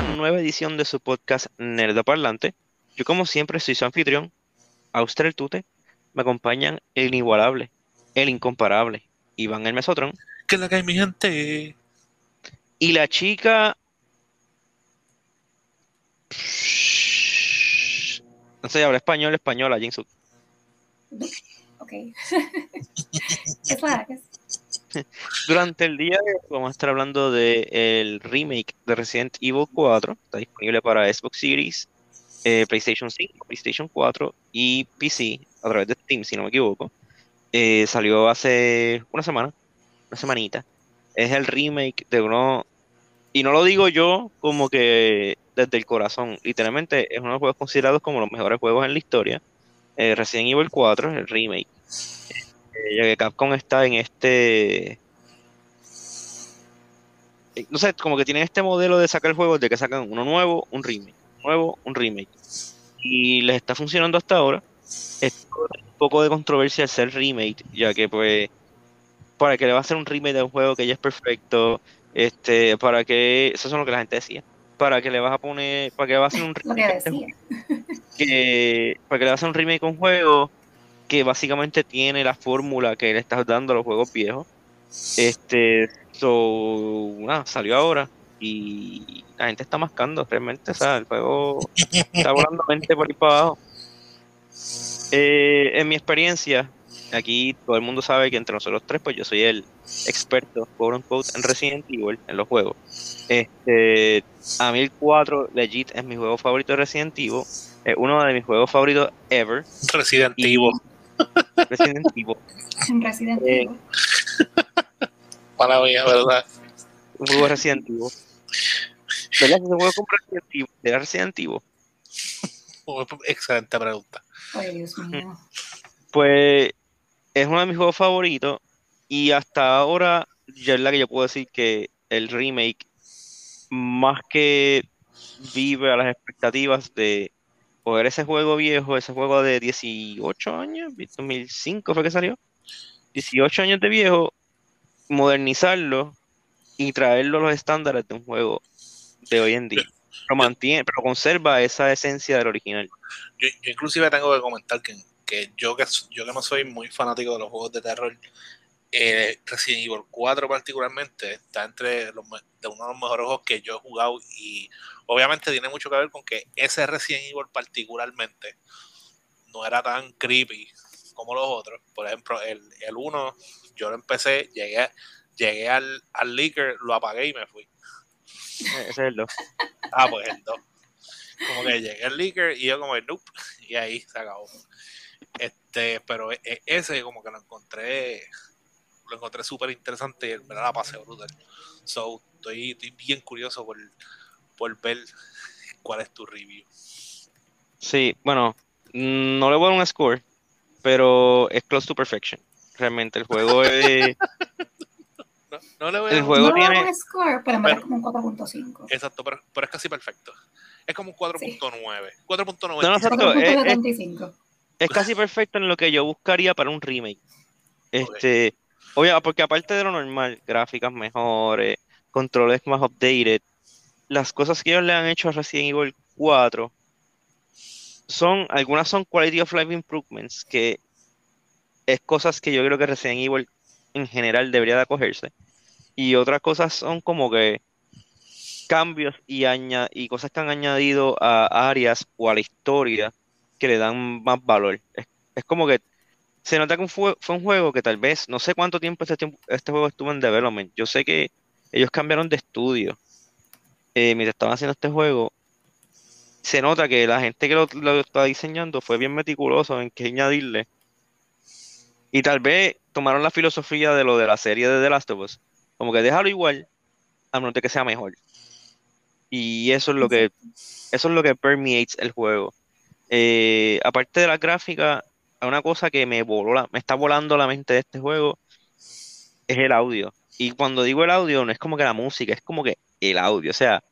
Esta nueva edición de su podcast Nerdo Parlante. Yo como siempre soy su anfitrión, Auster el Tute. Me acompañan el inigualable, el incomparable, Iván el Mesotron. ¿Qué es la que hay, mi gente? Y la chica... No sé, habla español, española, Jinsu. Ok. es la que Durante el día de vamos a estar hablando del remake de Resident Evil 4. Está disponible para Xbox Series, eh, PlayStation 5, PlayStation 4 y PC a través de Steam, si no me equivoco. Eh, salió hace una semana, una semanita. Es el remake de uno, y no lo digo yo como que desde el corazón, literalmente es uno de los juegos considerados como los mejores juegos en la historia. Eh, Resident Evil 4, el remake. Ya que Capcom está en este eh, no sé, como que tienen este modelo de sacar juegos de que sacan uno nuevo, un remake, nuevo, un remake. Y les está funcionando hasta ahora. Es un poco de controversia ser remake, ya que pues para que le va a hacer un remake de un juego que ya es perfecto, este, para que, eso es lo que la gente decía, para que le vas a poner, para que le va a hacer un Lo que para que le va a hacer un remake un juego que básicamente tiene la fórmula que le estás dando a los juegos viejos. Este, so, nada, salió ahora y la gente está mascando realmente, o sea, el juego está volando mente por ahí para abajo. Eh, en mi experiencia, aquí todo el mundo sabe que entre nosotros tres, pues yo soy el experto, quote unquote, en Resident Evil, en los juegos. Este, a mí el 4 legit es mi juego favorito de Resident Evil, es uno de mis juegos favoritos ever. Resident Evil. Resident Evil. En Resident Eh, Evil. Para mí, ¿verdad? un juego de Resident Evil. ¿Verdad que ese juego con Resident Evil? ¿Era Resident Evil? Excelente pregunta. Ay, Dios mío. Pues es uno de mis juegos favoritos y hasta ahora ya es la que yo puedo decir que el remake más que vive a las expectativas de coger ese juego viejo, ese juego de 18 años, 2005 fue que salió, 18 años de viejo, modernizarlo y traerlo a los estándares de un juego de hoy en día. Pero mantiene, pero conserva esa esencia del original. Yo, yo inclusive tengo que comentar que, que yo que yo que no soy muy fanático de los juegos de terror, eh, Resident Evil 4 particularmente está entre los, de uno de los mejores juegos que yo he jugado y obviamente tiene mucho que ver con que ese Resident Evil particularmente no era tan creepy como los otros. Por ejemplo, el, el 1 yo lo empecé, llegué, llegué al, al leaker, lo apagué y me fui. Ese es el 2. Ah, pues el 2. Como que llegué al leaker y yo como nope, y ahí se acabó. Este, pero e- e- ese como que lo encontré, lo encontré súper interesante y en verdad la pasé brutal. So, estoy, estoy bien curioso por, por ver cuál es tu review. Sí, bueno, no le voy a dar un score, pero es close to perfection. Realmente el juego es... No, no le voy a El dar un- juego no tiene- un score, pero es Pero- como un 4.5. Exacto, pero, pero es casi perfecto. Es como un 4.9. 4.9. No, no, exacto, es- es- 4.75. es casi perfecto en lo que yo buscaría para un remake. Este, obvio, porque aparte de lo normal, gráficas mejores, controles más updated, las cosas que ellos le han hecho a Resident Evil 4 son, algunas son quality of life improvements, que es cosas que yo creo que Resident Evil en general debería de acogerse. Y otras cosas son como que cambios y, y cosas que han añadido a áreas o a la historia que le dan más valor. Es, es como que se nota que fue, fue un juego que tal vez, no sé cuánto tiempo este, tiempo- este juego estuvo en development. Yo sé que ellos cambiaron de estudio eh, mientras estaban haciendo este juego. Se nota que la gente que lo, lo está diseñando fue bien meticuloso en qué añadirle. Y tal vez tomaron la filosofía de lo de la serie de The Last of Us. Como que déjalo igual, a menos de que sea mejor. Y eso es lo que, eso es lo que permeates el juego. Eh, aparte de la gráfica, una cosa que me voló la- me está volando la mente de este juego es el audio. Y cuando digo el audio, no es como que la música, es como que el audio. O sea,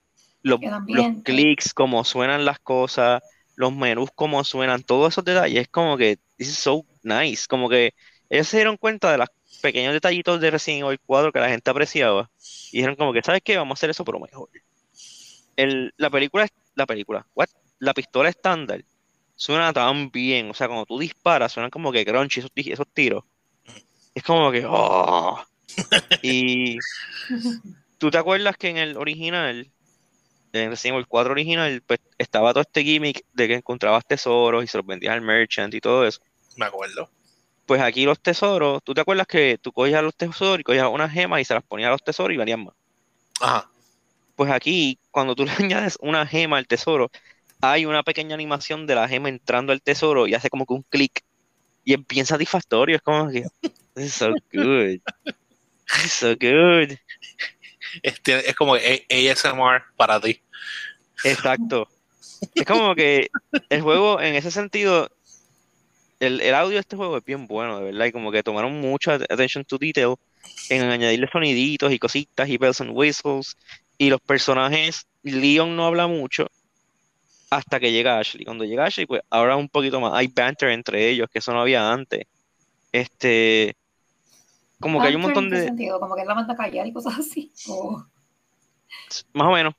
los, los clics, cómo suenan las cosas, los menús, cómo suenan, todos esos detalles, es como que this is so nice. Como que ellos se dieron cuenta de los pequeños detallitos de Resident Evil 4 que la gente apreciaba. Y dijeron como que, ¿sabes qué? Vamos a hacer eso, pero mejor. el, la película, la película, what? La pistola estándar suena tan bien, o sea, cuando tú disparas, suenan como que crunchy esos, esos tiros. Es como que, oh. Y tú te acuerdas que en el original, en Resident Evil 4 original, pues estaba todo este gimmick de que encontrabas tesoros y se los vendías al merchant y todo eso. Me acuerdo. Pues aquí los tesoros, tú te acuerdas que tú cogías los tesoros y cogías unas gemas y se las ponías a los tesoros y valían más. Ajá. Pues aquí, cuando tú le añades una gema al tesoro, hay una pequeña animación de la gema entrando al tesoro y hace como que un clic. Y es bien satisfactorio, es como que, is so good. Is so good. Este, es como ASMR para ti. Exacto. Es como que el juego, en ese sentido, el, el audio de este juego es bien bueno, de verdad. Y como que tomaron mucha attention to detail en añadirle soniditos y cositas y bells and whistles. Y los personajes, Leon no habla mucho hasta que llega Ashley. Cuando llega Ashley, pues ahora un poquito más. Hay banter entre ellos, que eso no había antes. Este, como que hay un montón ¿en qué de, sentido? Como que él la manda a callar y cosas así. Más o menos.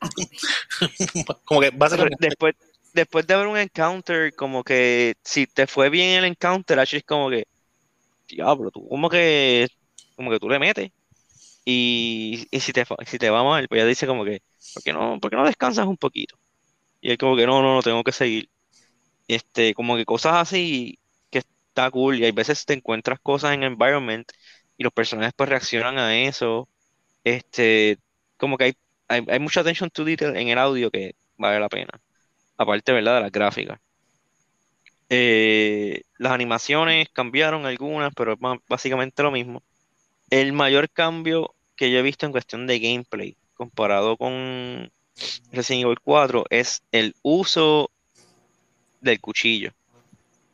como que básicamente. después, después de haber un encounter, como que si te fue bien el encounter, Ashley es como que, diablo, tú como que, como que tú le metes. Y, y si te, si te va mal, pues ella dice como que, ¿por qué no, por qué no descansas un poquito? Y él como que, no, no, no, tengo que seguir. Este, como que cosas así que está cool. Y hay veces te encuentras cosas en environment y los personajes pues reaccionan a eso. Este, como que hay, hay, hay mucha attention to detail en el audio que vale la pena. Aparte, ¿verdad? De las gráficas. Eh, las animaciones cambiaron algunas, pero es básicamente lo mismo. El mayor cambio que yo he visto en cuestión de gameplay comparado con Resident Evil 4 es el uso del cuchillo.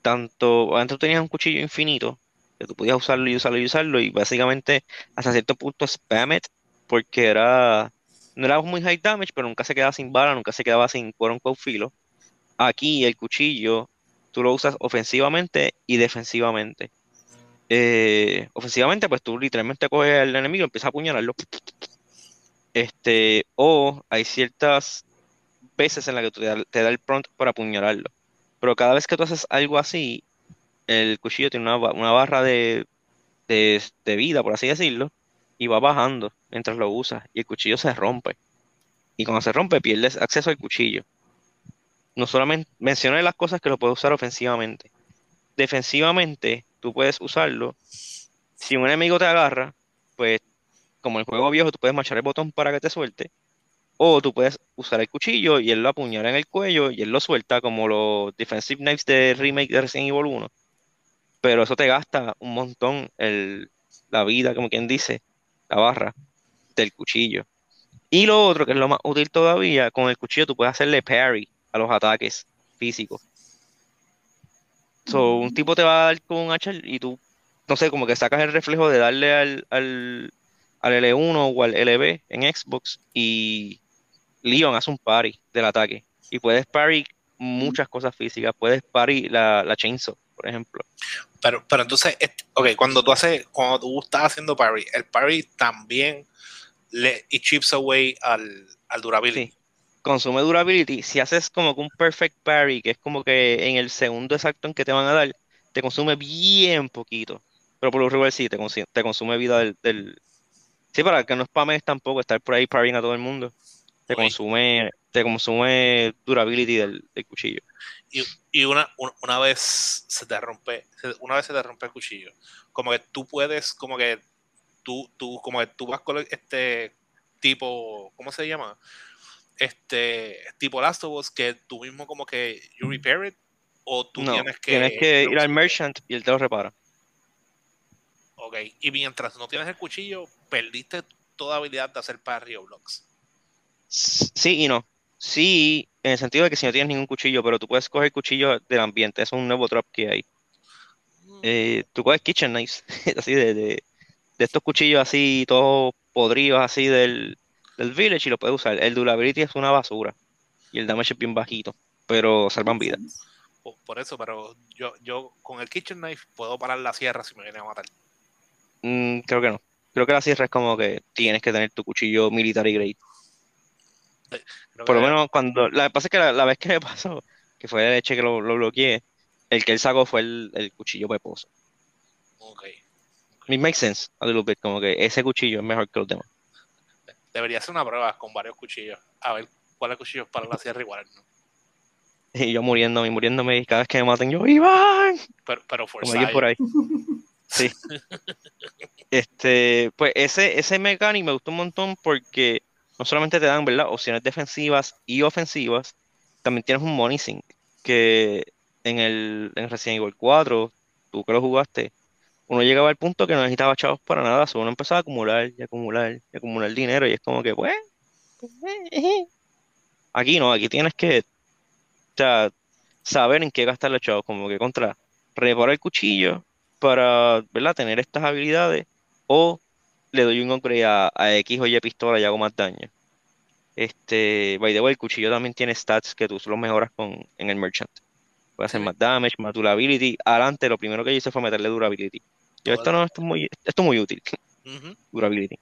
Tanto, antes tenías un cuchillo infinito, que tú podías usarlo y usarlo y usarlo, y básicamente hasta cierto punto spam it, porque era, no era muy high damage, pero nunca se quedaba sin bala, nunca se quedaba sin quote unquote filo. Aquí el cuchillo tú lo usas ofensivamente y defensivamente. Eh, ofensivamente, pues tú literalmente coges al enemigo y empiezas a apuñalarlo. Este, o hay ciertas veces en las que te da, el prompt para apuñalarlo. Pero cada vez que tú haces algo así, el cuchillo tiene una, ba- una barra de vida, por así decirlo, y va bajando mientras lo usas. Y el cuchillo se rompe. Y cuando se rompe, pierdes acceso al cuchillo. No solamente mencioné las cosas que lo puedes usar ofensivamente. Defensivamente, tú puedes usarlo. Si un enemigo te agarra, pues como el juego viejo, tú puedes marchar el botón para que te suelte. O tú puedes usar el cuchillo y él lo apuñala en el cuello y él lo suelta como los defensive knives de remake de Resident Evil 1. Pero eso te gasta un montón el, la vida, como quien dice, la barra del cuchillo. Y lo otro, que es lo más útil todavía, con el cuchillo tú puedes hacerle parry a los ataques físicos. So, un tipo te va a dar con un hacha y tú, no sé, como que sacas el reflejo de darle al, al, al L1 o al LB en Xbox y Leon hace un parry del ataque. Y puedes parry muchas cosas físicas. Puedes parry la, la chainsaw, por ejemplo. Pero, pero entonces, ok, cuando tú haces, cuando tú estás haciendo parry, el parry también le it chips away al, al durability. Sí. Consume durability. Si haces como que un perfect parry, que es como que en el segundo exacto en que te van a dar, te consume bien poquito. Pero por lo regular sí, te, consi- te consume vida del, del- Sí, para que no spames tampoco estar por ahí parrying a todo el mundo. Te consume, te consume durability del, del cuchillo. Y, y una, un- una vez se te rompe, una vez se te rompe el cuchillo, como que tú puedes, como que tú, tú, como que tú vas con este tipo, ¿cómo se llama? Este tipo Last of Us, que tú mismo como que you repair it, o tú No, tienes que... tienes que ir al merchant y él te lo repara. Ok, y mientras no tienes el cuchillo, perdiste toda habilidad de hacer parry o blocks. Sí y no. Sí, en el sentido de que si no tienes ningún cuchillo, pero tú puedes coger cuchillo del ambiente, eso es un nuevo drop que hay. Eh, tú coges kitchen knives, así de, de, de estos cuchillos así, todos podridos así del, del village y lo puedes usar. El durability es una basura y el damage es bien bajito, pero salvan vidas. Por, por eso, pero yo, yo con el kitchen knife puedo parar la sierra si me viene a matar. Mm, creo que no. Creo que la sierra es como que tienes que tener tu cuchillo military grade. Creo Por lo menos cuando. La pasa es que la, la vez que me pasó, que fue de leche que lo, lo bloqueé, el que él sacó fue el, el cuchillo peposo. ok. It makes sense a little bit, como que ese cuchillo es mejor que los demás. Debería hacer una prueba con varios cuchillos. A ver cuáles cuchillos para la sierra igual, ¿no? Y yo muriéndome y muriéndome, y cada vez que me maten, yo, ¡Iván! Pero, pero por ahí. Sí. Este, pues ese, ese mecánico me gustó un montón porque no solamente te dan, ¿verdad? Opciones defensivas y ofensivas, también tienes un money sink que en el en Resident Evil 4, tú que lo jugaste, uno llegaba al punto que no necesitaba chavos para nada, solo uno empezaba a acumular y acumular y acumular dinero y es como que, pues, aquí no, aquí tienes que, o sea, saber en qué gastar los chavos, como que contra reparar el cuchillo para, ¿verdad? Tener estas habilidades o le doy un upgrade a, a X o Y pistola y hago más daño. Este, by the way, el cuchillo también tiene stats que tú los mejoras con, en el merchant. Puede hacer más damage, más durability. Adelante, lo primero que hice fue meterle durability. Yo, esto no, esto es muy, esto es muy útil, durability.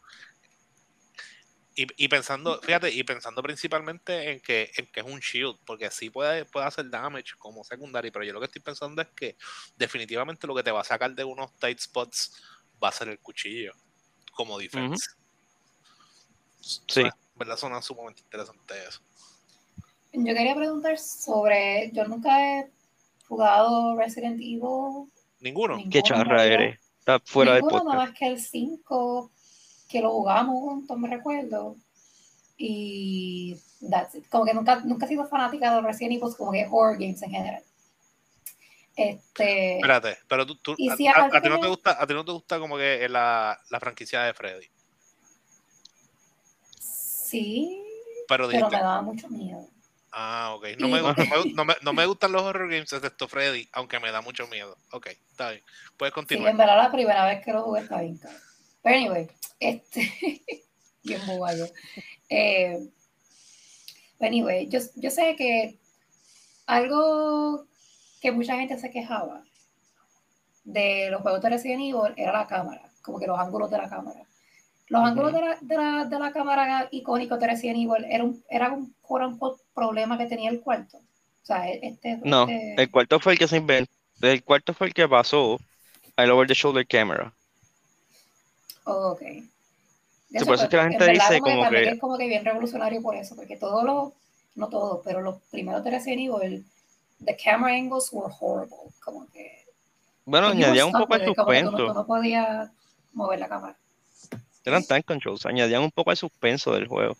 Y, y pensando, fíjate, y pensando principalmente en que, en que es un shield, porque sí puede, puede hacer damage como secundario, pero yo lo que estoy pensando es que definitivamente lo que te va a sacar de unos tight spots va a ser el cuchillo como defense. Sí. Suena- ¿Verdad? Suena sumamente interesante eso. Yo quería preguntar sobre. Yo nunca he jugado Resident Evil. Ninguno. Ninguno, Qué charra eres. Está fuera Ninguno, nada podcast. más que el 5 que lo jugamos juntos, me recuerdo. Y that's it. Como que nunca, nunca he sido fanática de los Resident Evil, como que horror games en general. Este, Espérate, pero tú, tú- Y a, si a- aparte a ti no te gusta, a ti no te gusta como que la, la franquicia de Freddy. sí, Pero me daba mucho miedo. ah, ok. No Y- me, no, me, no me- no me gustan los horror games excepto Freddy, aunque me da mucho miedo. Ok, está bien. Puedes Sí, continuar. en verdad la primera vez que lo jugué está bien caro. Pero anyway, este, bien. Eh, anyway, yo, yo sé que algo que mucha gente se quejaba de los juegos de Resident Evil era la cámara, como que los ángulos de la cámara. Los ángulos de la, de, la, de la cámara icónicos de Resident Evil era un, era un, quote unquote, problema que tenía el cuarto. O sea, este, No, este- el cuarto fue el que se inventó. El cuarto fue el que pasó al over the shoulder camera. Oh, ok. Sí, por eso es que la en gente verdad, dice como que- es como que bien revolucionario por eso, porque todos los, no todos, pero los primeros de Resident Evil, the camera angles were horrible, como que... Bueno, añadían un poco al como que no- suspenso. no podías mover la cámara. Eran time controls, añadían un poco al suspenso del juego.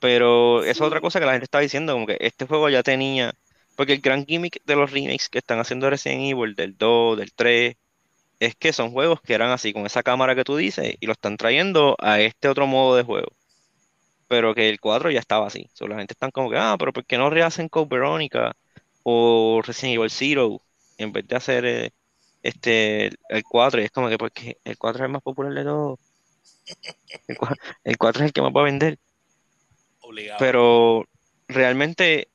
Pero esa es otra cosa que la gente está diciendo, como que este juego ya tenía. Porque el gran gimmick de los remakes que están haciendo Resident Evil, del 2, del 3, es que son juegos que eran así, con esa cámara que tú dices, y lo están trayendo a este otro modo de juego. Pero que el 4 ya estaba así. So, la gente está como que, ah, pero ¿por qué no rehacen Code Veronica o Resident Evil Zero en vez de hacer eh, este el 4? Y es como que porque el 4 es el más popular de todos. El, cua- el 4 es el que más va a vender. Obligado. Pero realmente,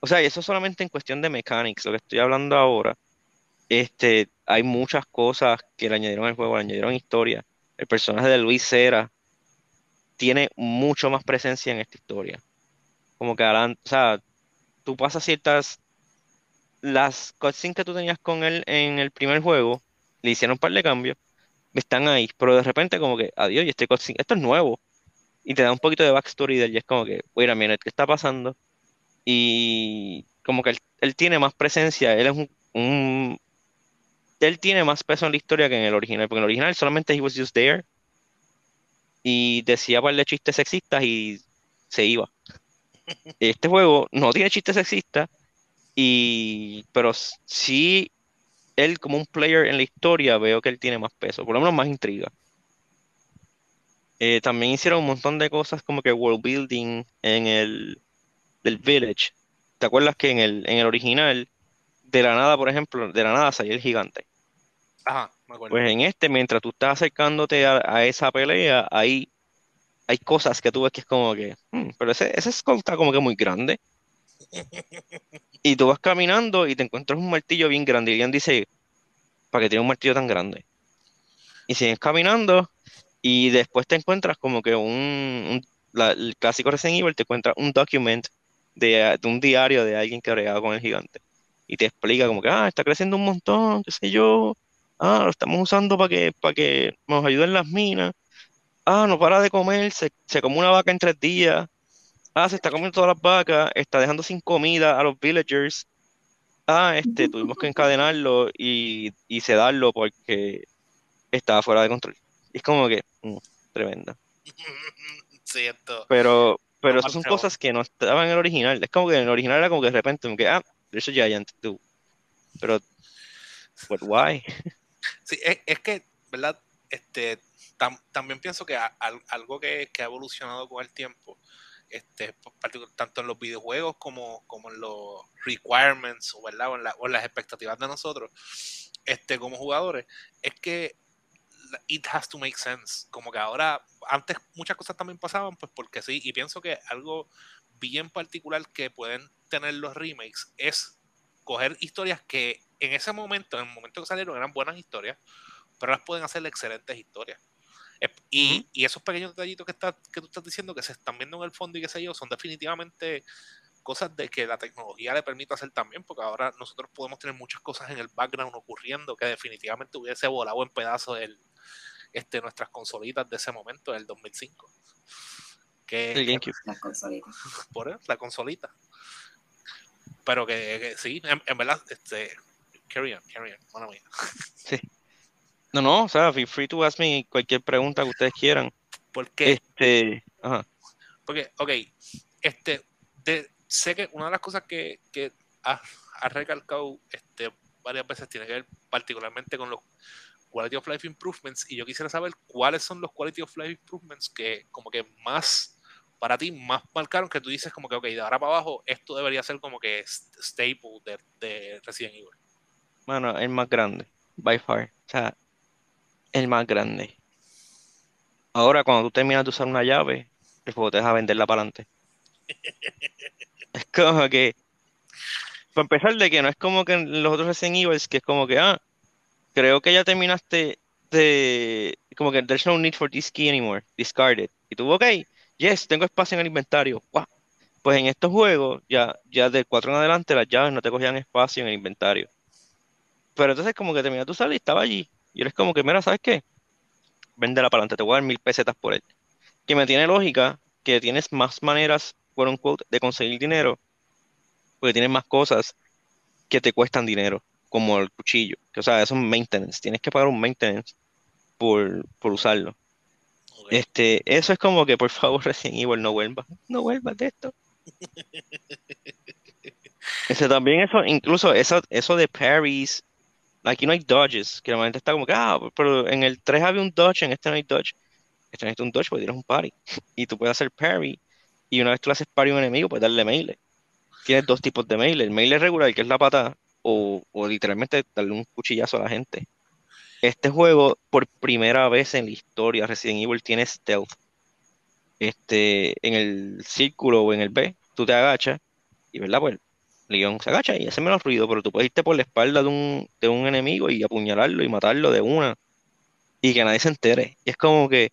o sea, y eso solamente en cuestión de mechanics, lo que estoy hablando ahora, este, hay muchas cosas que le añadieron al juego, le añadieron historia. El personaje de Luis Cera tiene mucho más presencia en esta historia. Como que adelan- o sea, tú pasas ciertas, las cutscenes que tú tenías con él en el primer juego, le hicieron un par de cambios, están ahí, pero de repente como que, adiós, y este cutscene, esto es nuevo y te da un poquito de backstory de él y es como que, mira, mira, ¿qué está pasando? Y como que él, él tiene más presencia, él es un- Él tiene más peso en la historia que en el original, porque en el original solamente he was just there y decía par de chistes sexistas y se iba. Este juego no tiene chistes sexistas, y, pero sí, él como un player en la historia veo que él tiene más peso, por lo menos más intriga. Eh, también hicieron un montón de cosas como que world building en el del village. ¿Te acuerdas que en el, en el original, de la nada, por ejemplo, de la nada salía el gigante? Ajá, me acuerdo. Pues en este, mientras tú estás acercándote a, a esa pelea, hay, hay cosas que tú ves que es como que, "Hmm, pero ese, ese skull está como que muy grande. Y tú vas caminando y te encuentras un martillo bien grande. Y alguien dice, ¿para qué tiene un martillo tan grande? Y sigues caminando y después te encuentras como que un, un la- el clásico Resident Evil te encuentra un document de, de un diario de alguien que ha bregado con el gigante. Y te explica como que, ah, está creciendo un montón, qué sé yo. Ah, lo estamos usando para que, para que nos ayuden las minas. Ah, no para de comer, se, se come una vaca en tres días. Ah, se está comiendo todas las vacas, está dejando sin comida a los villagers. Ah, este, tuvimos que encadenarlo y, y sedarlo porque estaba fuera de control. Es como que, mm, tremenda. Cierto. Pero, pero No, esas son cosas que no estaban en el original. Es como que en el original era como que de repente, como que, ah, there's a giant, dude. Pero, but why? Sí, es, que, ¿verdad? Este, tam- también pienso que algo que, que ha evolucionado con el tiempo, este, tanto en los videojuegos como, como en los requirements, ¿verdad? O, en o en las expectativas de nosotros, este, como jugadores, es que it has to make sense. Como que ahora, antes muchas cosas también pasaban, pues porque sí, y pienso que algo bien particular que pueden tener los remakes es coger historias que en ese momento, en el momento que salieron, eran buenas historias, pero las pueden hacer excelentes historias. Y, y esos pequeños detallitos que, está, que tú estás diciendo que se están viendo en el fondo y qué sé yo, son definitivamente cosas de que la tecnología le permite hacer también, porque ahora nosotros podemos tener muchas cosas en el background ocurriendo que definitivamente hubiese volado en pedazos el, este, nuestras consolitas de ese momento, del 2005. Que, El GameCube. Las consolitas. por eso, la consolita. Pero que, que sí, en, en verdad, este, carry on, carry on, mala mía. No, no, o sea, feel free to ask me cualquier pregunta que ustedes quieran. Porque, Este, ajá. porque, ok, este, de, sé que una de las cosas que, que has, has recalcado este, varias veces tiene que ver particularmente con los quality of life improvements y yo quisiera saber cuáles son los quality of life improvements que como que más para ti más marcaron que tú dices como que ok de ahora para abajo esto debería ser como que st- staple de, de Resident Evil Mano, el más grande, by far. O sea, el más grande. Ahora, cuando tú terminas de usar una llave, el juego te deja venderla para adelante. Es como que, para empezar, de que no es como que en los otros Resident Evil, que es como que, ah, creo que ya terminaste de, como que there's no need for this key anymore, discard it. Y tú, ok, yes, tengo espacio en el inventario. Pues en estos juegos, ya, ya del 4 en adelante, las llaves no te cogían espacio en el inventario. Pero entonces como que terminaste de usar y estaba allí. Y eres como que, mira, ¿sabes qué? Véndela para adelante, te voy a dar mil pesetas por él. Que me tiene lógica que tienes más maneras, quote unquote, de conseguir dinero, porque tienes más cosas que te cuestan dinero, como el cuchillo. Que, o sea, eso es maintenance. Tienes que pagar un maintenance por, por usarlo. Este, eso es como que, por favor, Resident Evil, no vuelvas. No vuelvas de esto. Ese también, eso, incluso eso, eso de parries. Aquí no hay dodges, que normalmente está como que, ah, pero en el 3 había un dodge, en este no hay dodge. Este necesita un dodge porque tienes un parry. Y tú puedes hacer parry. Y una vez tú le haces parry a un enemigo, puedes darle melee. Tienes dos tipos de melee. El melee regular, que es la patada, o, o literalmente darle un cuchillazo a la gente. Este juego, por primera vez en la historia, Resident Evil tiene stealth. Este, en el círculo o en el B, tú te agachas y, ¿verdad? Pues Leon se agacha y hace menos ruido, pero tú puedes irte por la espalda de un, de un enemigo y apuñalarlo y matarlo de una y que nadie se entere. Y es como que,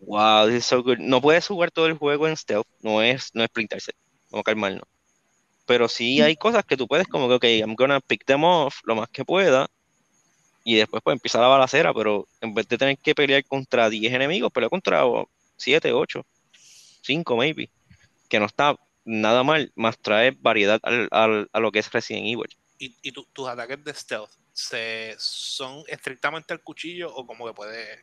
wow, this is so good. No puedes jugar todo el juego en stealth, no es, no es sprintarse, vamos a calmarnos. Pero sí hay cosas que tú puedes como que, ok, I'm gonna pick them off lo más que pueda y después pues empieza la balacera, pero en vez de tener que pelear contra 10 enemigos, pelea contra 7, 8, 5 maybe, que no está nada mal, más trae variedad al- al- a lo que es Resident Evil. ¿Y, y tu- tus ataques de stealth se, son estrictamente al cuchillo o como que puede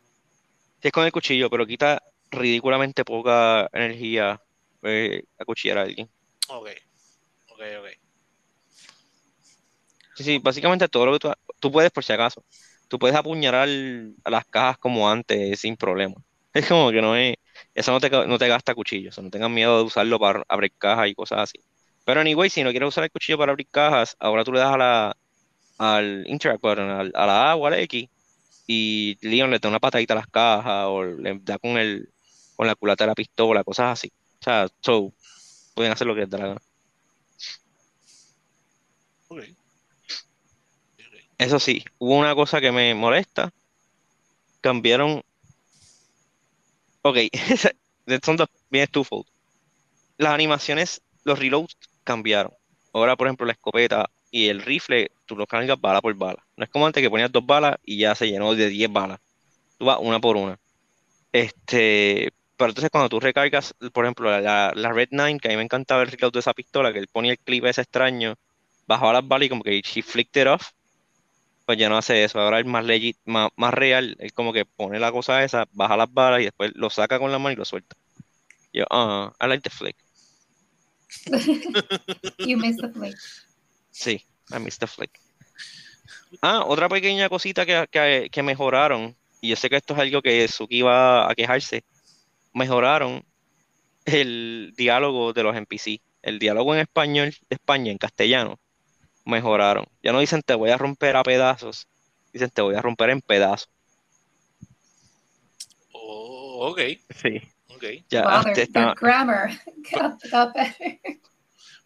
Sí es con el cuchillo, pero quita ridículamente poca energía eh, acuchillar a alguien. ok ok ok Sí, sí, básicamente todo lo que tú, tú puedes, por si acaso, tú puedes apuñalar a las cajas como antes sin problema. Es como que no es, eso no te, no te gasta cuchillo, eso no tengan miedo de usarlo para abrir cajas y cosas así. Pero anyway, si no quieres usar el cuchillo para abrir cajas, ahora tú le das a la, al interact al- a la A o a la X, y Leon le da una patadita a las cajas, o le da con el, con la culata de la pistola, cosas así. O sea, so, pueden hacer lo que les la gana. Eso sí, hubo una cosa que me molesta. Cambiaron. Ok, son dos, bien twofold. Las animaciones, los reloads cambiaron. Ahora, por ejemplo, la escopeta y el rifle, tú lo cargas bala por bala. No es como antes que ponías dos balas y ya se llenó de 10 balas. Tú vas una por una. Este, pero entonces cuando tú recargas, por ejemplo, la, la Red 9, que a mí me encantaba el reload de esa pistola, que él ponía el clip ese extraño, bajaba las balas y como que she flicked it off, pues ya no hace eso. Ahora es más legit, más, más real. Él como que pone la cosa esa, baja las balas y después lo saca con la mano y lo suelta. Yo, ah, I like the flick. you missed the flick. Sí, I missed the flick. Ah, otra pequeña cosita que, que, que mejoraron, y yo sé que esto es algo que Suki iba a quejarse, mejoraron el diálogo de los NPC. El diálogo en español de España, en castellano, mejoraron. Ya no dicen te voy a romper a pedazos, dicen te voy a romper en pedazos. Oh, ok. Sí. okay. Ya Wow, antes their, their estaba- grammar got, got better.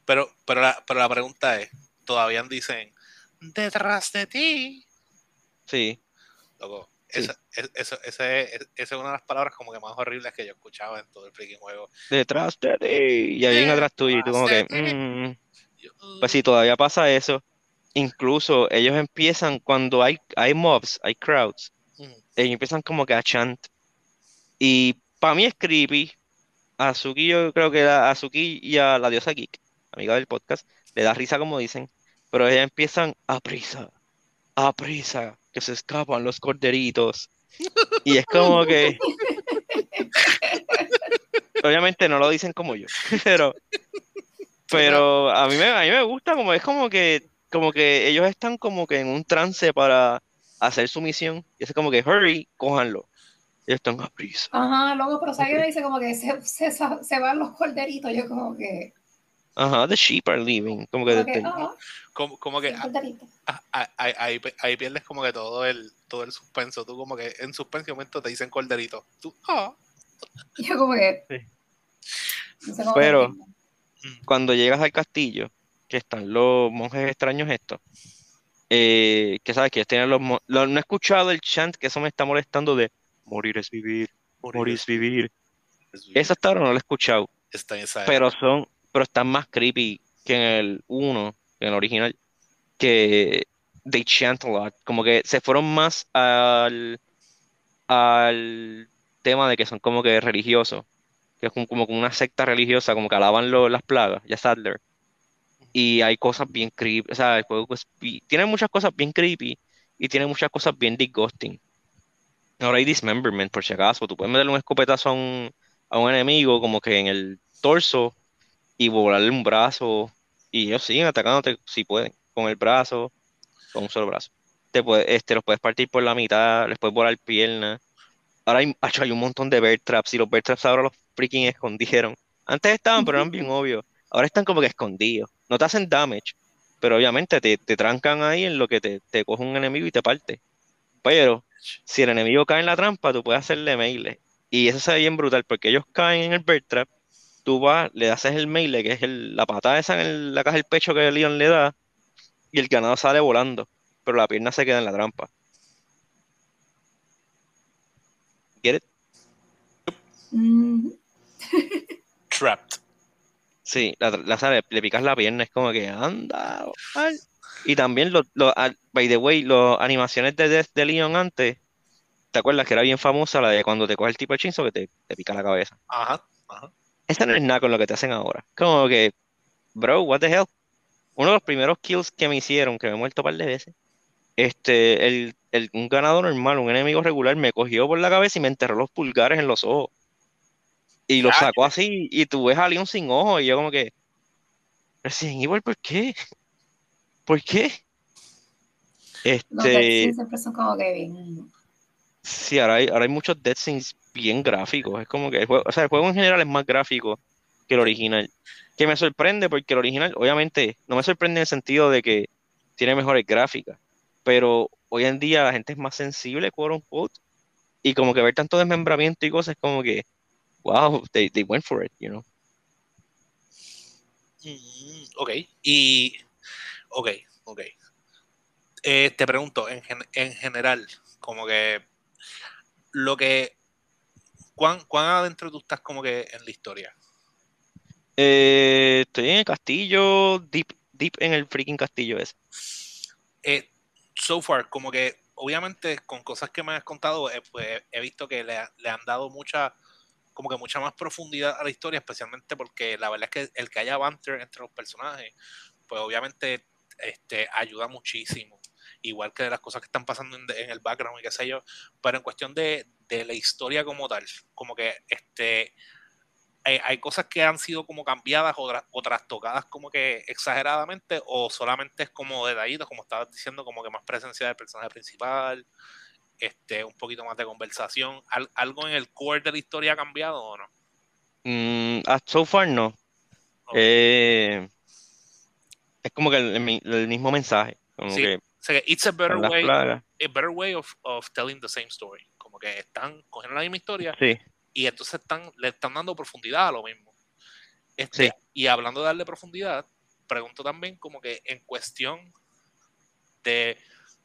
Pero, pero, la, pero la pregunta es, todavía dicen, detrás de ti. Sí, Loco, Sí. esa, es- esa, esa es, esa es una de las palabras como que más horribles que yo escuchaba en todo el freaking juego. detrás de ti. Y ahí viene atrás tuyo y tú como que... Mm. Pues sí, todavía pasa eso. Incluso ellos empiezan cuando hay, hay mobs, hay crowds, ellos empiezan como que a chant. Y para mí es creepy. A Azuki, yo creo que a Azuki y a la diosa Geek, amiga del podcast, le da risa como dicen. Pero ellas empiezan a prisa, a prisa, que se escapan los corderitos. Y es como que. Obviamente no lo dicen como yo, pero. Pero a mí me, a mí me gusta como es como que como que ellos están como que en un trance para hacer su misión. Y es como que hurry, cójanlo. Ellos están a prisa. Ajá, luego, pero Sayo Ok. dice como que se, se, se van los corderitos. Yo como que. Ajá, the sheep are leaving. Como que, Como que ah, como, como que ah, ah, ahí, ahí, ahí pierdes como que todo el, todo el suspenso. Tú como que en suspenso momento te dicen corderito. Tú, ah. Yo como que. Sí. No sé cómo Pero- decirlo. Cuando llegas al castillo, que están los monjes extraños estos, eh, que sabes que tienen los, mo- lo- No he escuchado el chant, que eso me está molestando de morir es vivir, morir es vivir. Eso hasta ahora no lo he escuchado. Está sabe. pero son, pero están más creepy que en el 1, que en el original, que they chant a lot, como que se fueron más al, al tema de que son como que religiosos, que es como, como una secta religiosa, como que alaban lo- las plagas, ya Sadler. Y hay cosas bien creepy, o sea, el juego es tiene muchas cosas bien creepy y tiene muchas cosas bien disgusting. Ahora hay dismemberment, por si acaso, tú puedes meterle un escopetazo a un, a un enemigo como que en el torso y volarle un brazo y ellos siguen atacándote si pueden, con el brazo, con un solo brazo. Te puede, este, los puedes partir por la mitad, les puedes volar piernas. Ahora hay, acho, hay un montón de bear traps y los bear traps ahora los freaking escondieron. Antes estaban, pero eran bien obvios. Ahora están como que escondidos. No te hacen damage, pero obviamente te, te trancan ahí en lo que te, te coge un enemigo y te parte. Pero si el enemigo cae en la trampa, tú puedes hacerle melee. Y eso se ve bien brutal porque ellos caen en el bear trap tú vas, le haces el melee, que es el- la patada esa en el- la caja del pecho que Leon le da, y el ganado sale volando, pero la pierna se queda en la trampa. Get it? Mm, Trapped. Sí, la, la le picas la pierna, es como que anda. al". Y también, los, los- al- by the way, las animaciones de Death de Leon antes, ¿te acuerdas que era bien famosa la de cuando te coge el tipo de chinzo que te, te pica la cabeza? Ajá, ajá. Esa no es nada con lo que te hacen ahora. Como que, bro, what the hell? Uno de los primeros kills que me hicieron, que me he muerto un par de veces, este, el, el- un ganador normal, un enemigo regular, me cogió por la cabeza y me enterró los pulgares en los ojos. Y lo sacó así, y tú ves a Leon sin ojos, y yo como que, Resident Evil, ¿por qué? ¿Por qué? los Este, cutscenes siempre son como que bien. Sí, ahora hay, ahora hay muchos death scenes bien gráficos. Es como que el juego, o sea, el juego en general es más gráfico que el original. Que me sorprende porque el original, obviamente, no me sorprende en el sentido de que tiene mejores gráficas. Pero hoy en día la gente es más sensible, quote unquote. Y como que ver tanto desmembramiento y cosas como que, wow, they, they went for it, you know. Mm, ok, y. Ok, ok. Eh, te pregunto, en, en general, como que. Lo que. ¿cuán, ¿cuán adentro tú estás como que en la historia? Eh, estoy en el castillo, deep, deep en el freaking castillo ese. Eh, so far, como que obviamente con cosas que me has contado, eh, pues he visto que le, le, han dado mucha, como que mucha más profundidad a la historia, especialmente porque la verdad es que el que haya banter entre los personajes, pues obviamente este, ayuda muchísimo. Igual que de las cosas que están pasando en, en el background y qué sé yo, pero en cuestión de, de la historia como tal, como que este hay, cosas que han sido como cambiadas o, o, trastocadas como que exageradamente o solamente es como detallitos, como estabas diciendo, como que más presencia del personaje principal, este, un poquito más de conversación. ¿Algo en el core de la historia ha cambiado o no? Mm, so far no. Eh, es como que el, mismo mensaje. Como sí, que, it's a better way, a better way of, of telling the same story. Como que están cogiendo la misma historia. Sí y entonces están, le están dando profundidad a lo mismo. Este, Y hablando de darle profundidad, pregunto también como que en cuestión de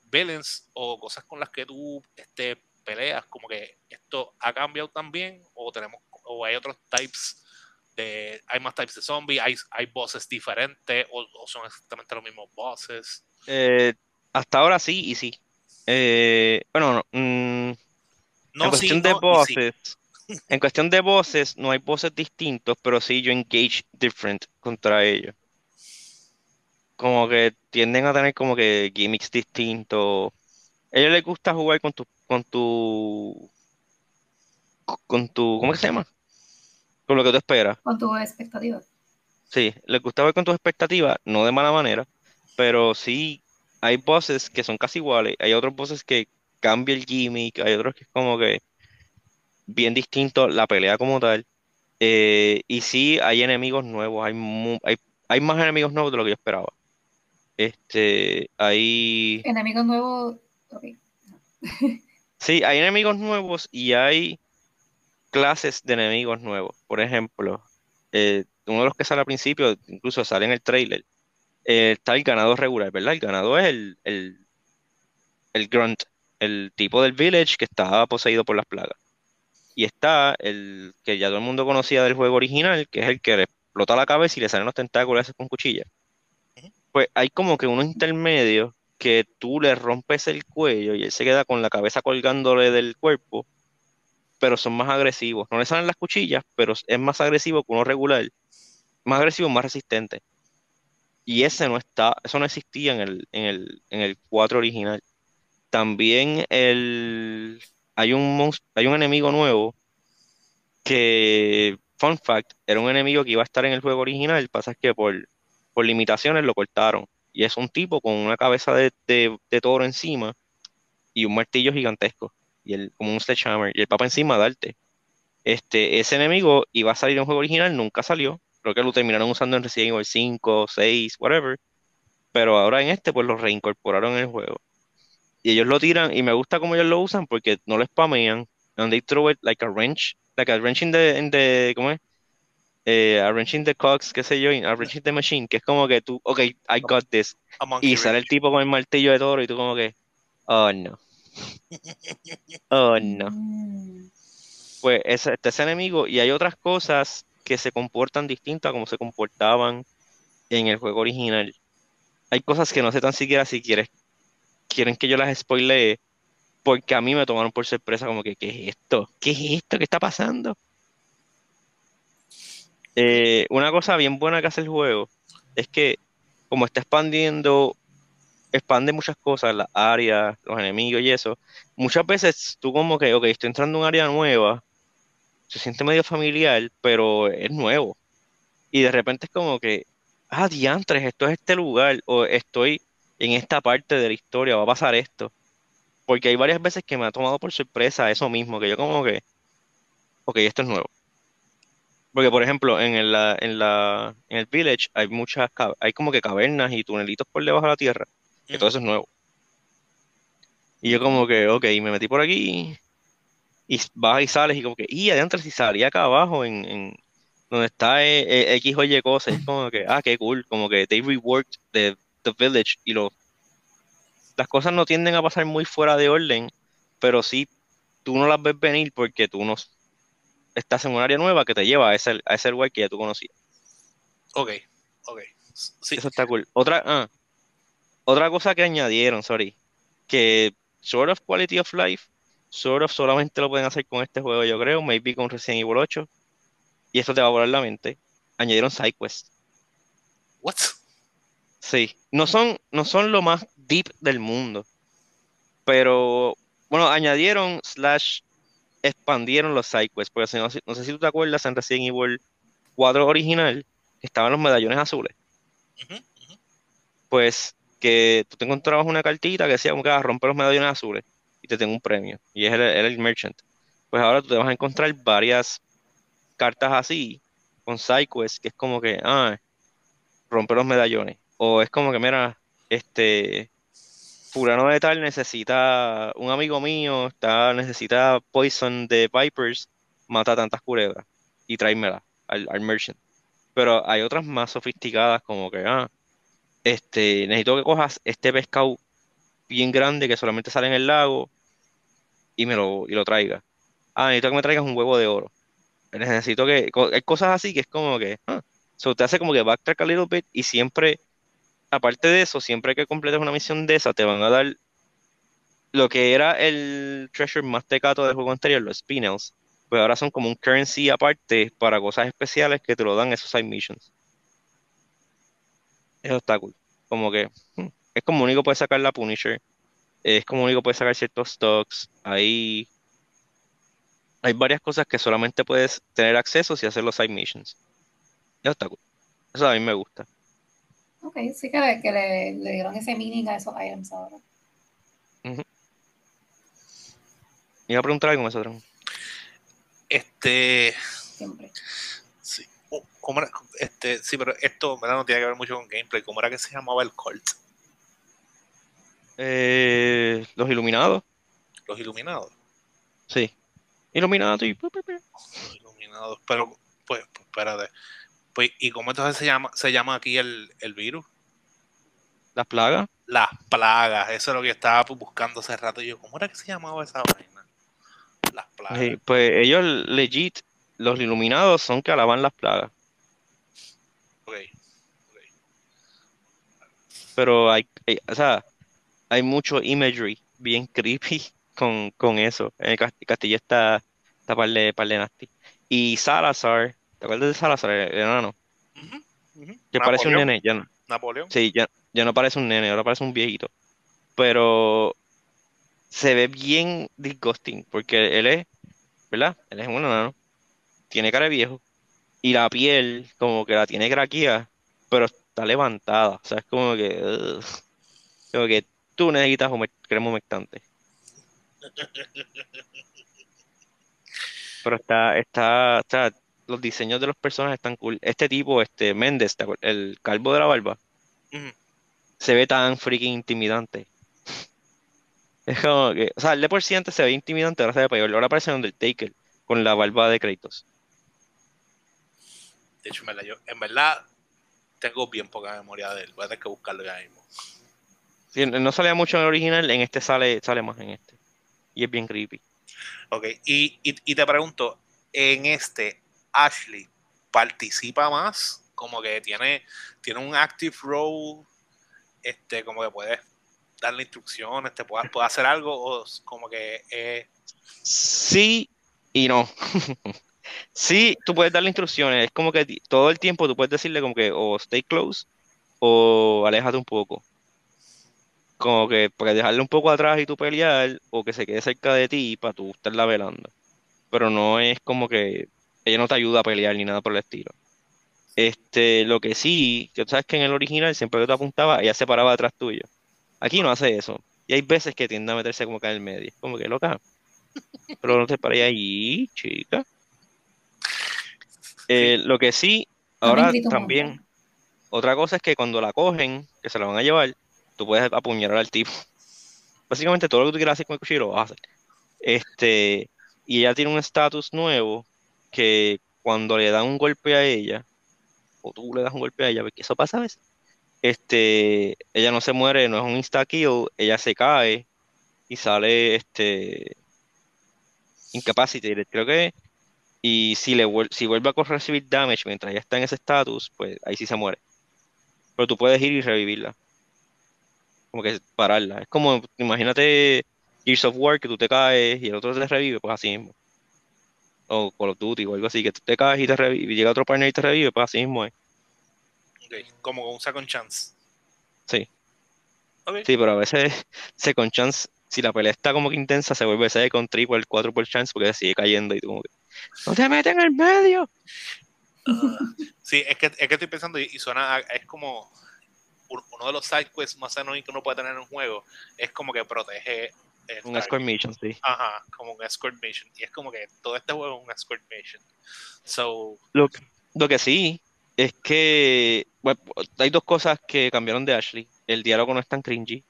villains o cosas con las que tú este, peleas, como que esto ha cambiado también o tenemos o hay otros types de hay más types de zombies, hay, hay bosses diferentes o, son exactamente los mismos bosses. Eh, hasta ahora sí y sí. Eh, bueno, no, mm, no en cuestión de bosses, en cuestión de voces, no hay voces distintos, pero sí yo engage different contra ellos. Como que tienden a tener como que gimmicks distintos. A ellos les gusta jugar con tu, con tu, con tu, ¿cómo se llama? Con lo que tú esperas. Con tu expectativa. Sí, les gusta jugar con tus expectativas, no de mala manera, pero sí hay voces que son casi iguales, hay otros voces que cambia el gimmick, hay otros que es como que bien distinto la pelea como tal. Eh, y sí, hay enemigos nuevos, hay, hay, hay más enemigos nuevos de lo que yo esperaba. Este, hay... Enemigos nuevos, sí, hay enemigos nuevos y hay clases de enemigos nuevos. Por ejemplo, eh, uno de los que sale al principio, incluso sale en el trailer, eh, está el ganado regular, ¿verdad? El ganado es el, el, el grunt, el tipo del village que estaba poseído por las plagas. Y está el que ya todo el mundo conocía del juego original, que es el que le explota la cabeza y le salen los tentáculos con cuchilla. Pues hay como que unos intermedios que tú le rompes el cuello y él se queda con la cabeza colgándole del cuerpo, pero son más agresivos. No le salen las cuchillas, pero es más agresivo que uno regular. Más agresivo, más resistente. Y ese no está, eso no existía en el, en el, en el 4 original. También el, hay un, hay un enemigo nuevo que, fun fact, era un enemigo que iba a estar en el juego original, pasa que por, por limitaciones lo cortaron. Y es un tipo con una cabeza de, toro encima y un martillo gigantesco, y el, como un sledgehammer, y el papa encima darte. Este, ese enemigo iba a salir en el juego original, nunca salió. Creo que lo terminaron usando en Resident Evil 5, 6, whatever. Pero ahora en este, pues lo reincorporaron en el juego y ellos lo tiran y me gusta cómo ellos lo usan porque no lo spamean and they throw it like a wrench like a wrench in the, in the ¿cómo es? Eh, a wrench in the cogs, qué sé yo, a wrench in the machine, que es como que tú, ok, I got this. Y sale el tipo con el martillo de toro y tú como que, oh no. Oh no. Pues ese, este es enemigo y hay otras cosas que se comportan distintas a como se comportaban en el juego original. Hay cosas que no sé tan siquiera si quieres quieren que yo las spoilee porque a mí me tomaron por sorpresa como que, ¿qué es esto? ¿Qué es esto? ¿Qué está pasando? Eh, una cosa bien buena que hace el juego es que como está expandiendo, expande muchas cosas, las áreas, los enemigos y eso, muchas veces tú como que, ok, estoy entrando en un área nueva, se siente medio familiar, pero es nuevo. Y de repente es como que, ah, diantres, esto es este lugar, o estoy en esta parte de la historia va a pasar esto. Porque hay varias veces que me ha tomado por sorpresa eso mismo, que yo como que, ok, esto es nuevo. Porque, por ejemplo, en el, en la, en el village hay muchas, hay como que cavernas y tunelitos por debajo de la tierra, que todo eso es nuevo. Y yo como que, ok, me metí por aquí y vas y sales y como que, y adentro si salía acá abajo en, en donde está eh, eh, X o Y cosas, es como que, ah, qué cool, como que they reworked the The Village y lo, las cosas no tienden a pasar muy fuera de orden, pero sí tú no las ves venir porque tú no, estás en un área nueva que te lleva a ese, a ese lugar que ya tú conocías. Ok, ok. Sí. Eso está cool. Otra, ah, otra cosa que añadieron, sorry, que sort of quality of life, sort of solamente lo pueden hacer con este juego, yo creo, maybe con Resident Evil 8. Y esto te va a volar la mente. Añadieron SideQuest. What? Sí, no son, no son lo más deep del mundo, pero bueno, añadieron slash expandieron los sidequests, porque si no, no, sé si tú te acuerdas en Resident Evil 4 original, estaban los medallones azules. Pues que tú te encontrabas una cartita que decía como que ah, rompe los medallones azules y te tengo un premio. Y es el, era el merchant. Pues ahora tú te vas a encontrar varias cartas así, con sidequests, que es como que, ah, rompe los medallones. O es como que, mira, este, fulano de tal necesita, un amigo mío está, necesita poison de Vipers, mata tantas culebras y tráemela al, al merchant. Pero hay otras más sofisticadas como que, ah, este, necesito que cojas este pescado bien grande que solamente sale en el lago y me lo, y lo traiga. Ah, necesito que me traigas un huevo de oro. Necesito que, hay cosas así que es como que, ah, so te hace como que backtrack a little bit y siempre, aparte de eso, siempre que completes una misión de esa, te van a dar lo que era el treasure más tecato del juego anterior, los spinels, pues ahora son como un currency aparte para cosas especiales que te lo dan esos side missions. Eso está. Como que hmm, es como único puedes sacar la Punisher, es como único puedes sacar ciertos stocks, ahí hay varias cosas que solamente puedes tener acceso si haces los side missions. Eso está. Eso a mí me gusta. Ok, sí que, le, que le, le dieron ese meaning a esos items ahora. Iba a preguntar algo, Mesotron. Este. Siempre. Sí. Oh, ¿cómo era? Este, sí, pero esto ¿verdad? no tiene que ver mucho con gameplay. ¿Cómo era que se llamaba el cult? Eh, los iluminados, Los iluminados. sí. Pu. Los iluminados. Pero, pues, pues, espérate. Pues, ¿y cómo entonces se llama, se llama aquí el, el virus? Las plagas. Las plagas. Eso es lo que estaba pues, buscando hace rato. Y yo, ¿cómo era que se llamaba esa vaina? Las plagas. Sí, pues ellos legit, los iluminados son que alaban las plagas. Ok. Pero hay, hay- o sea, hay mucho imagery bien creepy con, con eso. El cast- castillo está, está par de, par de nasty. Y Salazar, ¿te acuerdas de Salazar, el enano? Ujú, ujú. Que parece un nene, ya no. Napoleón. Sí, ya, ya no parece un nene, ahora parece un viejito. Pero se ve bien disgusting, porque él es, ¿verdad? Él es un enano, tiene cara de viejo, y la piel como que la tiene craqueada, pero está levantada. O sea, es como que, ugh. como que tú necesitas crema humectante. Pero está, está, sea, los diseños de los personajes están cool. Este tipo, este Méndez, ¿te acuer- el calvo de la barba, se ve tan freaking intimidante. Es como que, o sea, el de por sí antes se ve intimidante, ahora se ve peor. Ahora parece Undertaker con la barba de Kratos. De hecho, en verdad, yo, en verdad, tengo bien poca memoria de él. Voy a tener que buscarlo ya mismo. Sí, no salía mucho en el original, en este sale, sale más en este. Y es bien creepy. Ok, y, y, y te pregunto, en este, Ashley participa más, como que tiene, tiene un active role, este, como que puedes darle instrucciones, te puede, puede hacer algo, o como que eh, Sí y no. Sí, tú puedes darle instrucciones. Es como que todo el tiempo tú puedes decirle como que o stay close o aléjate un poco. Como que para dejarle un poco atrás y tú pelear o que se quede cerca de ti para tú estarla velando. Pero no es como que ella no te ayuda a pelear ni nada por el estilo. Este, lo que sí, que tú sabes que en el original siempre que tú apuntabas, ella se paraba detrás tuyo. Aquí no hace eso. Y hay veces que tiende a meterse como que en el medio. Como que loca. Pero no te pares ahí, chica. Eh, lo que sí, ahora también, otra cosa es que cuando la cogen, que se la van a llevar, tú puedes apuñalar al tipo. Básicamente todo lo que tú quieras hacer con el cuchillo lo vas a hacer. Este, y ella tiene un estatus nuevo que cuando le dan un golpe a ella, o tú le das un golpe a ella, porque eso pasa a este, ella no se muere, no es un insta kill, ella se cae y sale este incapacitated. Creo que Y si, le si vuelve a recibir damage mientras ya está en ese estatus, pues ahí sí se muere. Pero tú puedes ir y revivirla. Como que pararla. Es como, imagínate Gears of War, que tú te caes y el otro te revive, pues así mismo. O Call of Duty o algo así, que tú te caes y te revive, y llega otro partner y te revive, pues así mismo es. Ok, Como con un second chance. Sí. Sí, pero a veces second chance, si la pelea está como que intensa, se vuelve second, triple, cuatro por chance, porque sigue cayendo y tú como que, ¡No te metes en el medio! Ah, sí, es que, es que estoy pensando y, y suena, a- es como un- uno de los side quests más annoying que uno puede tener en un juego, es como que protege Un target. escort mission, sí. Ajá, como un escort mission. Y es como que todo este juego es un escort mission. So, Lo, lo que sí es que bueno, hay dos cosas que cambiaron de Ashley. El diálogo no es tan cringy.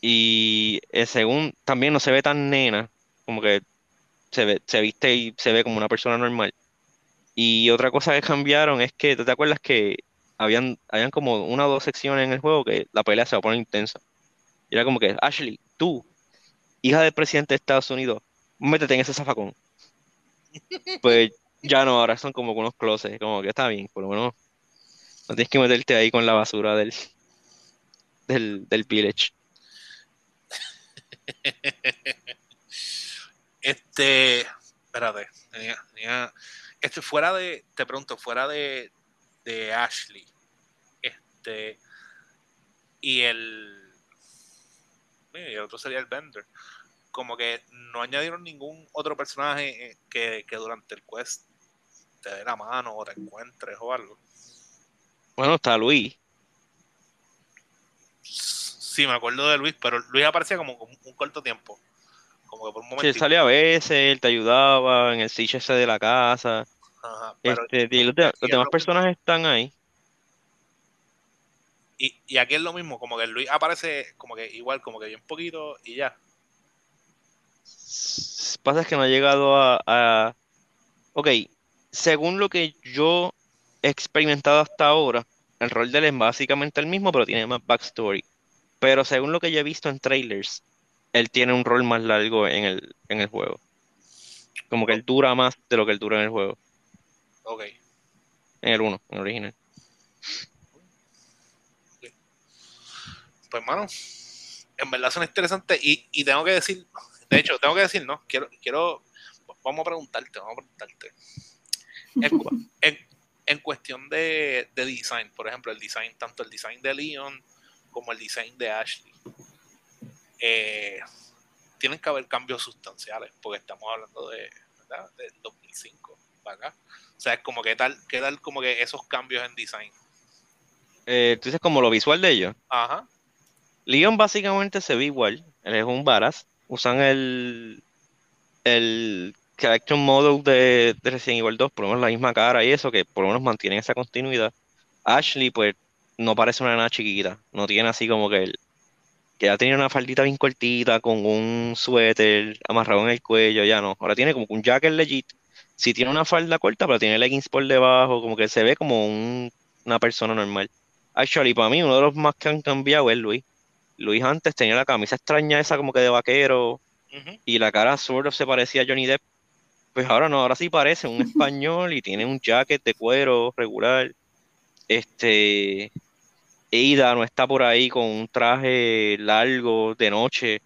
Y el segundo, también no se ve tan nena, como que se ve, se viste y se ve como una persona normal. Y otra cosa que cambiaron es que, ¿tú te acuerdas que habían, habían como una o dos secciones en el juego que la pelea se va a poner intensa? Y era como que, Ashley, tú, hija del presidente de Estados Unidos, métete en ese zafacón. Pues ya no, ahora son como unos closets, como que está bien, por lo menos no tienes que meterte ahí con la basura del, del, del village. este, espérate, tenía, este fuera de, te pregunto, fuera de, de Ashley, este, y el, y el otro sería el Bender, como que no añadieron ningún otro personaje eh, que, que durante el quest te dé la mano o te encuentres o algo. Bueno, está Luis. Sí, me acuerdo de Luis, pero Luis aparecía como un corto tiempo. Como que por un Sí, momento. él salía a veces, él te ayudaba en el siege ese de la casa. pero, Este, y los, de- demás personajes están ahí. Y, y aquí es lo mismo, como que Luis aparece como que igual, como que bien poquito y ya. Pasa es que no ha llegado a, a- Ok, según lo que yo he experimentado hasta ahora, el rol de él es básicamente el mismo, pero tiene más backstory. Pero según lo que yo he visto en trailers, él tiene un rol más largo en el, en el juego. Como que él dura más de lo que él dura en el juego. Ok. En el 1, en el original. Pues, mano, en verdad son interesantes y, y tengo que decir, de hecho, tengo que decir, ¿no? Quiero, quiero, vamos a preguntarte, vamos a preguntarte. En, en cuestión de, de design, por ejemplo, el design, tanto el design de Leon como el design de Ashley, eh, tienen que haber cambios sustanciales, porque estamos hablando de, ¿verdad? Del 2005 para acá. O sea, es como que tal, qué tal como que esos cambios en design. Eh, tú dices como lo visual de ellos. Ajá. Leon básicamente se ve igual. Él es un varas. Usan el, el character model de, de Resident Evil 2, por lo menos la misma cara y eso, que por lo menos mantienen esa continuidad. Ashley, pues, no parece una nena chiquita. No tiene así como que él. Que ya tenía una faldita bien cortita, con un suéter amarrado en el cuello, ya no. Ahora tiene como un jacket legit. Sí tiene una falda corta, pero tiene leggings por debajo, como que se ve como un- una persona normal. Actually, para mí, uno de los más que han cambiado es Luis. Luis antes tenía la camisa extraña esa como que de vaquero y la cara sort of se parecía a Johnny Depp. Pues ahora no, ahora sí parece un español y tiene un jacket de cuero regular. Este, Eida no está por ahí con un traje largo de noche.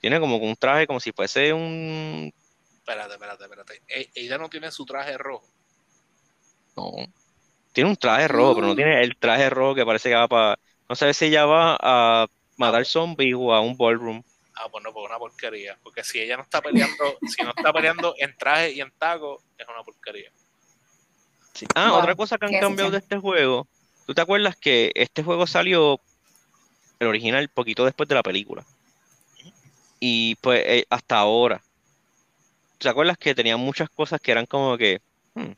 Tiene como que un traje como si fuese un... Espérate, espérate, espérate. E- ella no tiene su traje rojo. No. Tiene un traje rojo, pero no tiene el traje rojo que parece que va para... No sé si ella va a matar zombies o a un ballroom. Ah, pues no, pues una porquería. Porque si ella no está peleando, si no está peleando en traje y en taco, es una porquería. Sí. Ah, Wow, otra cosa que han cambiado de este juego. ¿Tú te acuerdas que este juego salió, el original, poquito después de la película? Y pues eh, hasta ahora. ¿Te acuerdas que tenían muchas cosas que eran como que... hmm,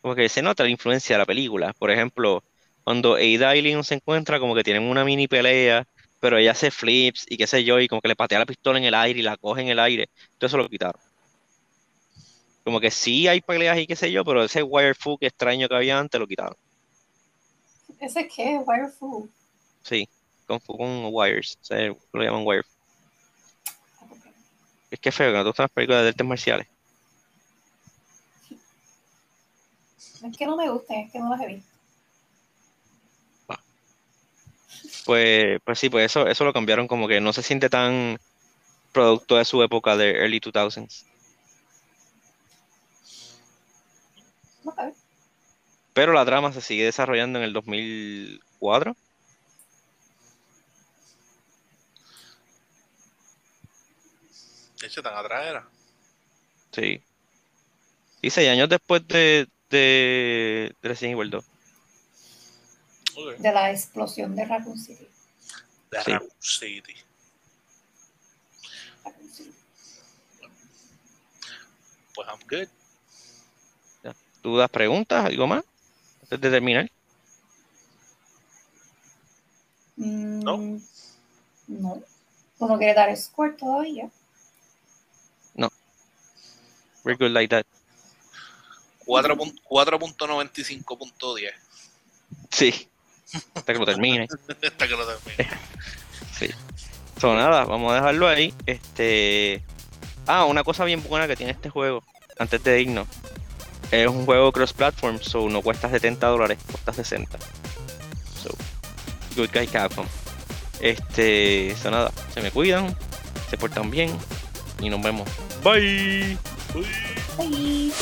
como que se nota la influencia de la película? Por ejemplo, cuando Ada y Leon se encuentran, como que tienen una mini pelea, pero ella hace flips y qué sé yo, y como que le patea la pistola en el aire y la coge en el aire. Todo eso lo quitaron. Como que sí hay peleas y qué sé yo, pero ese wire que extraño que había antes lo quitaron. ¿Ese qué? Wirefu. Sí, con, con wires. O sea, lo llaman wire. Es que es feo que no te gustan las películas de artes marciales. Es que no me gusten, es que no las he visto. Pues, pues sí, pues eso, eso lo cambiaron como que no se siente tan producto de su época de early 2000s. Ok. Pero la trama se sigue desarrollando en el 2004. De hecho, tan atrás era. Sí. Y seis años después de, de, de Resident Evil 2. De la explosión de Raccoon City. De Sí. Raccoon City. Pues I'm good. ¿Dudas, preguntas, algo más? Antes de terminar. Mm, No. No. ¿Tú no quieres dar score todavía? We're good like that. 4 pun- 4.95.10. Sí. Hasta que lo termine. Hasta que lo termine. Sí. So, nada, vamos a dejarlo ahí. Este. Ah, una cosa bien buena que tiene este juego, antes de irnos. Es un juego cross-platform, so no cuesta 70 dólares, cuesta 60. So, good guy Capcom. Este, so nada, se me cuidan, se portan bien y nos vemos. Bye. Bye.